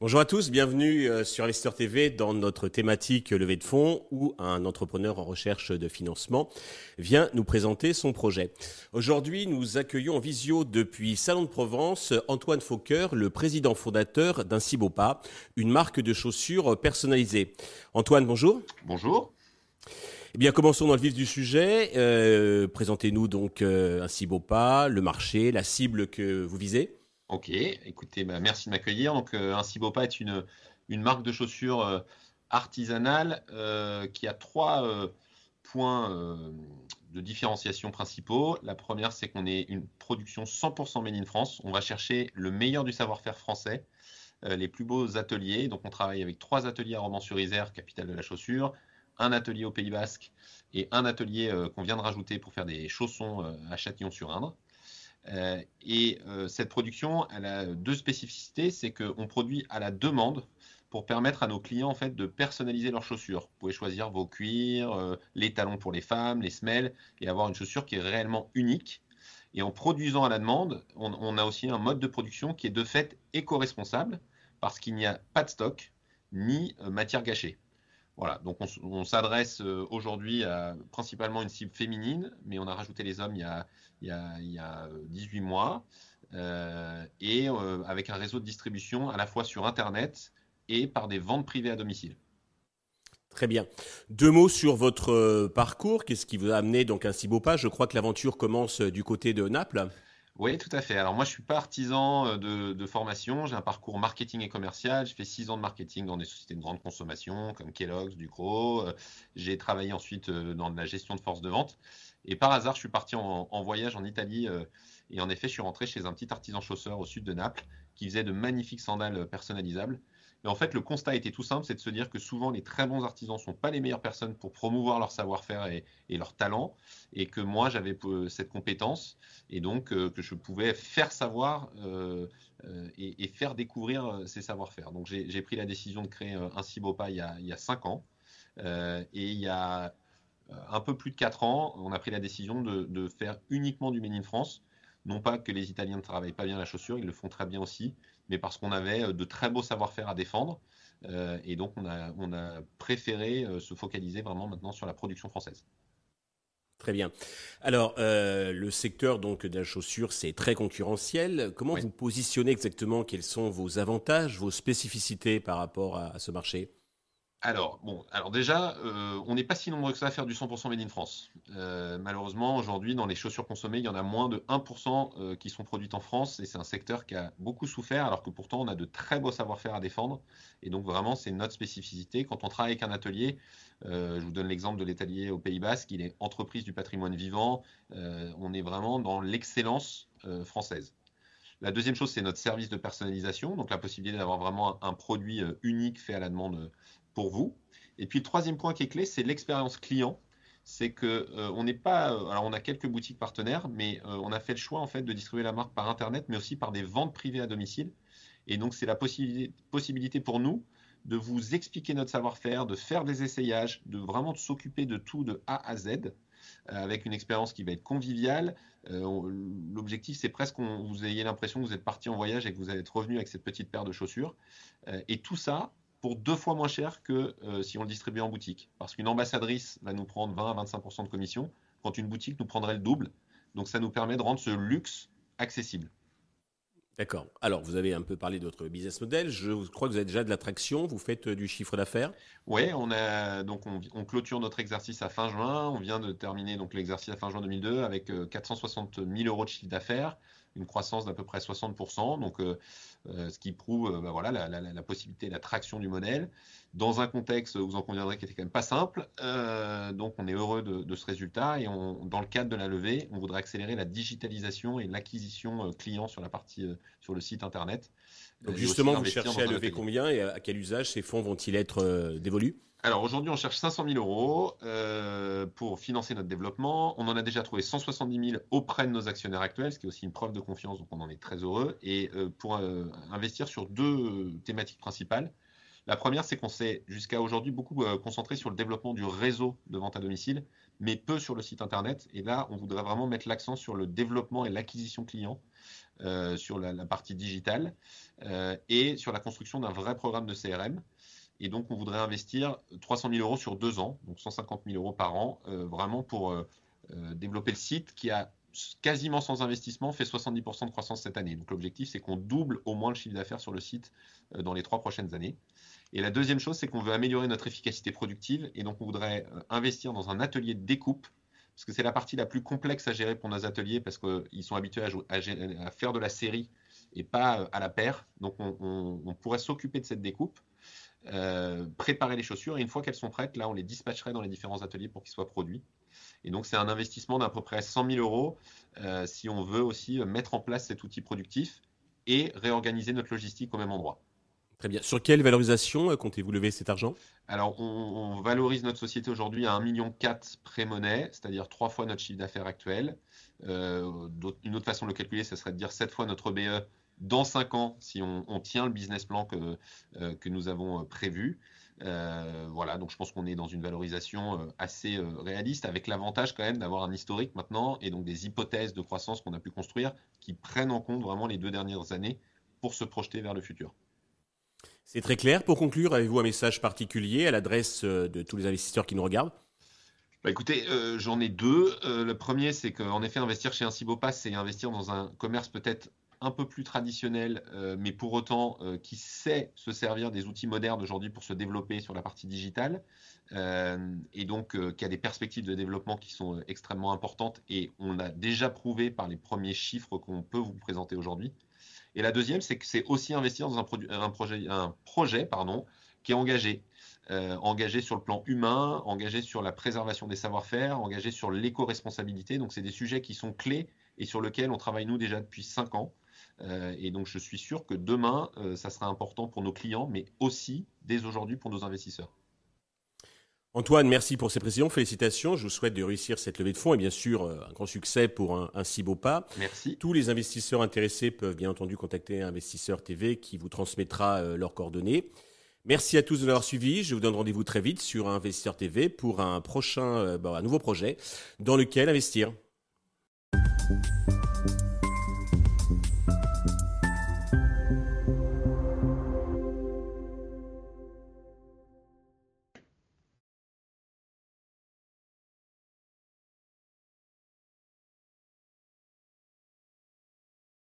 Bonjour à tous, bienvenue euh, sur Lester TV dans notre thématique levée de fonds où un entrepreneur en recherche de financement vient nous présenter son projet. Aujourd'hui, nous accueillons en visio depuis Salon de Provence Antoine Fauquer, le président fondateur d'Incibopa, une marque de chaussures personnalisées. Antoine, bonjour. Bonjour. Eh bien, commençons dans le vif du sujet. Euh, présentez-nous donc euh, Incibopa, le marché, la cible que vous visez. Ok, écoutez, bah, merci de m'accueillir. Donc, euh, un Cibopa est une, une marque de chaussures artisanale qui a trois points de différenciation principaux. La première, c'est qu'on est une production 100% made in France. On va chercher le meilleur du savoir-faire français, les plus beaux ateliers. Donc, on travaille avec trois ateliers à Romans-sur-Isère, capitale de la chaussure, un atelier au Pays Basque et un atelier qu'on vient de rajouter pour faire des chaussons à Châtillon-sur-Indre. Euh, et euh, cette production, a deux spécificités. C'est qu'on produit à la demande pour permettre à nos clients en fait de personnaliser leurs chaussures. Vous pouvez choisir vos cuirs, euh, les talons pour les femmes, les semelles, et avoir une chaussure qui est réellement unique. Et en produisant à la demande, on, a aussi un mode de production qui est de fait éco-responsable parce qu'il n'y a pas de stock ni matière gâchée. Voilà, donc on, s'adresse aujourd'hui à principalement une cible féminine, mais on a rajouté les hommes il y a, il y a, 18 mois, euh, et euh, avec un réseau de distribution à la fois sur Internet et par des ventes privées à domicile. Très bien. Deux mots sur votre euh, parcours. Qu'est-ce qui vous a amené donc un si beau pas Je crois que l'aventure commence du côté de Naples. Oui, tout à fait. Alors moi, je suis pas artisan de, formation. J'ai un parcours marketing et commercial. J'ai fait six ans de marketing dans des sociétés de grande consommation comme Kellogg's, Ducro. J'ai travaillé ensuite dans la gestion de force de vente. Et par hasard, je suis parti en, voyage en Italie. Euh, et en effet, je suis rentré chez un petit artisan chausseur au sud de Naples qui faisait de magnifiques sandales personnalisables. En fait, le constat était tout simple, c'est de se dire que souvent les très bons artisans ne sont pas les meilleures personnes pour promouvoir leur savoir-faire et, leur talent, et que moi j'avais cette compétence, et donc euh, que je pouvais faire savoir euh, et, faire découvrir ces savoir-faire. Donc j'ai pris la décision de créer un Cibopa il y a, il cinq ans, et il y a euh, un peu plus de 4 ans, on a pris la décision de, faire uniquement du Made in France. Non pas que les Italiens ne travaillent pas bien la chaussure, ils le font très bien aussi, mais parce qu'on avait euh, de très beaux savoir-faire à défendre. Euh, et donc, on a, on a préféré se focaliser vraiment maintenant sur la production française. Très bien. Alors, le secteur donc de la chaussure, c'est très concurrentiel. Comment vous positionnez exactement Quels sont vos avantages, vos spécificités par rapport à ce marché? Alors, bon, alors déjà, euh, on n'est pas si nombreux que ça à faire du 100% made in France. Euh, malheureusement, aujourd'hui, dans les chaussures consommées, il y en a moins de 1% euh, qui sont produites en France et c'est un secteur qui a beaucoup souffert alors que pourtant on a de très beaux savoir-faire à défendre. Et donc vraiment, c'est notre spécificité. Quand on travaille avec un atelier, je vous donne l'exemple de l'atelier au Pays Basque, il est entreprise du patrimoine vivant. on est vraiment dans l'excellence française. La deuxième chose, c'est notre service de personnalisation, donc la possibilité d'avoir vraiment un, produit unique fait à la demande pour vous. Et puis le troisième point qui est clé, c'est l'expérience client. C'est que euh, on n'est pas, euh, alors on a quelques boutiques partenaires, mais euh, on a fait le choix en fait de distribuer la marque par internet, mais aussi par des ventes privées à domicile. Et donc c'est la possibilité, pour nous de vous expliquer notre savoir-faire, de faire des essayages, de vraiment s'occuper de tout de A à Z avec une expérience qui va être conviviale. L'objectif, c'est presque que vous ayez l'impression que vous êtes parti en voyage et que vous êtes revenu avec cette petite paire de chaussures. et tout ça pour deux fois moins cher que euh, si on le distribuait en boutique. Parce qu'une ambassadrice va nous prendre 20 à 25% de commission, quand une boutique nous prendrait le double. Donc ça nous permet de rendre ce luxe accessible. D'accord. Alors, vous avez un peu parlé de votre business model. Je crois que vous avez déjà de l'attraction. Vous faites euh, du chiffre d'affaires? Oui, on a donc on, clôture notre exercice à fin juin. On vient de terminer donc l'exercice à fin juin 2002 avec 460 euh, 000 euros de chiffre d'affaires, une croissance d'à peu près 60%. Donc, euh, ce qui prouve euh, bah, voilà, la, possibilité, la traction du modèle, dans un contexte, vous en conviendrez, qui était quand même pas simple. Euh, donc on est heureux de, ce résultat et on, dans le cadre de la levée, on voudrait accélérer la digitalisation et l'acquisition client sur la partie sur le site internet. Donc justement, vous cherchez à lever combien et à quel usage ces fonds vont-ils être dévolus? Alors aujourd'hui, on cherche 500 000 euros euh, pour financer notre développement. On en a déjà trouvé 170 000 auprès de nos actionnaires actuels, ce qui est aussi une preuve de confiance, donc on en est très heureux. Et euh, pour euh, investir sur deux thématiques principales. La première, c'est qu'on s'est jusqu'à aujourd'hui beaucoup concentré sur le développement du réseau de vente à domicile, mais peu sur le site internet. Et là, on voudrait vraiment mettre l'accent sur le développement et l'acquisition client, sur la, partie digitale et sur la construction d'un vrai programme de CRM. Et donc, on voudrait investir 300 000 euros sur deux ans, donc 150 000 euros par an, euh, vraiment pour euh, euh, développer le site qui a quasiment sans investissement fait 70% de croissance cette année. Donc, l'objectif, c'est qu'on double au moins le chiffre d'affaires sur le site dans les trois prochaines années. Et la deuxième chose, c'est qu'on veut améliorer notre efficacité productive. Et donc, on voudrait investir dans un atelier de découpe parce que c'est la partie la plus complexe à gérer pour nos ateliers parce qu'ils sont habitués à, faire de la série et pas à la paire. Donc on pourrait s'occuper de cette découpe euh, préparer les chaussures et une fois qu'elles sont prêtes, là on les dispatcherait dans les différents ateliers pour qu'ils soient produits. Et donc c'est un investissement d'à peu près 100 000 euros euh, si on veut aussi mettre en place cet outil productif et réorganiser notre logistique au même endroit. Très bien. Sur quelle valorisation euh, comptez-vous lever cet argent? Alors, on, valorise notre société aujourd'hui à 1,4 million pré-monnaie, c'est-à-dire trois fois notre chiffre d'affaires actuel. Une autre façon de le calculer, ce serait de dire 7 fois notre BE dans cinq ans, si on, tient le business plan que, euh, nous avons euh, prévu. Euh, voilà, donc je pense qu'on est dans une valorisation assez réaliste, avec l'avantage quand même d'avoir un historique maintenant et donc des hypothèses de croissance qu'on a pu construire qui prennent en compte vraiment les deux dernières années pour se projeter vers le futur. C'est très clair. Pour conclure, avez-vous un message particulier à l'adresse de tous les investisseurs qui nous regardent? Bah écoutez, j'en ai deux. le premier, c'est qu'en effet, investir chez un Cibopass, c'est investir dans un commerce peut-être un peu plus traditionnel, euh, mais pour autant euh, qui sait se servir des outils modernes aujourd'hui pour se développer sur la partie digitale, euh, et donc qui a des perspectives de développement qui sont extrêmement importantes, et on a déjà prouvé par les premiers chiffres qu'on peut vous présenter aujourd'hui. Et la deuxième, c'est que c'est aussi investir dans un, projet, qui est engagé. Engagé sur le plan humain, engagé sur la préservation des savoir-faire, engagé sur l'éco-responsabilité. Donc, c'est des sujets qui sont clés et sur lesquels on travaille nous déjà depuis cinq ans. Euh, et donc, je suis sûr que demain, euh, ça sera important pour nos clients, mais aussi dès aujourd'hui pour nos investisseurs. Antoine, merci pour ces précisions. Félicitations. Je vous souhaite de réussir cette levée de fonds et bien sûr euh, un grand succès pour un, si beau pas. Merci. Tous les investisseurs intéressés peuvent bien entendu contacter Investisseur TV qui vous transmettra leurs coordonnées. Merci à tous de l'avoir suivi. Je vous donne rendez-vous très vite sur Investisseur TV pour un prochain, un nouveau projet dans lequel investir.